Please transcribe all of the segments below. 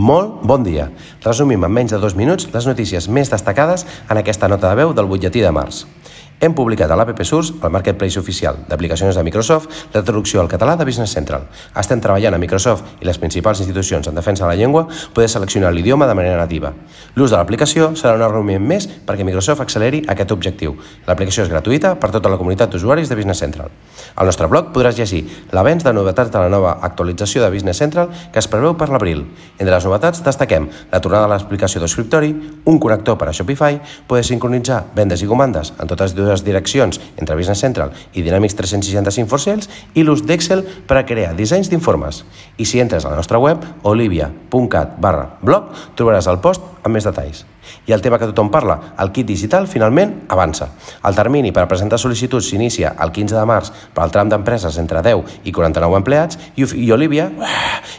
Molt bon dia. Resumim en menys de dos minuts les notícies més destacades en aquesta nota de veu del butlletí de març. Hem publicat a l'APP Source, el marketplace oficial d'aplicacions de Microsoft, la traducció al català de Business Central. Estem treballant a Microsoft i les principals institucions en defensa de la llengua poder seleccionar l'idioma de manera nativa. L'ús de l'aplicació serà un argument més perquè Microsoft acceleri aquest objectiu. L'aplicació és gratuïta per tota la comunitat d'usuaris de Business Central. Al nostre blog podràs llegir l'avenç de novetats de la nova actualització de Business Central que es preveu per l'abril. Entre les novetats destaquem la tornada de l'explicació d'escriptori, un connector per a Shopify, poder sincronitzar vendes i comandes en totes dues dues direccions entre Business Central i Dynamics 365 for Sales i l'ús d'Excel per a crear dissenys d'informes. I si entres a la nostra web, olivia.cat barra blog, trobaràs el post amb més detalls. I el tema que tothom parla, el kit digital, finalment avança. El termini per presentar sol·licituds s'inicia el 15 de març per al tram d'empreses entre 10 i 49 empleats i, i Olivia,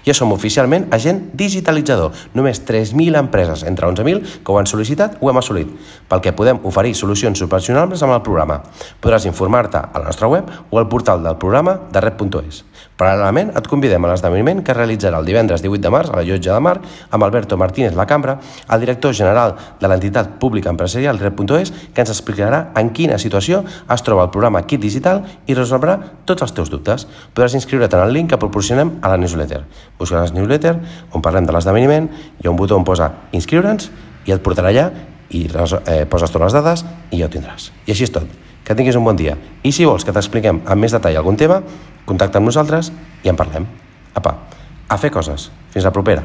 ja som oficialment agent digitalitzador. Només 3.000 empreses entre 11.000 que ho han sol·licitat ho hem assolit, pel que podem oferir solucions supervisionables amb el programa. Podràs informar-te a la nostra web o al portal del programa de red.es. Paral·lelament, et convidem a l'esdeveniment que realitzarà el divendres 18 de març a la Llotja de Mar amb Alberto Martínez La Cambra, el director general de l'entitat pública empresarial Red.es, que ens explicarà en quina situació es troba el programa Kit Digital i resolverà tots els teus dubtes. Podràs inscriure't en el link que proporcionem a la newsletter. Buscaràs newsletter on parlem de l'esdeveniment, hi ha un botó on posa inscriure'ns i et portarà allà i eh, poses totes les dades i ja ho tindràs. I així és tot. Que tinguis un bon dia. I si vols que t'expliquem amb més detall algun tema, contacta amb nosaltres i en parlem. Apa, a fer coses. Fins la propera.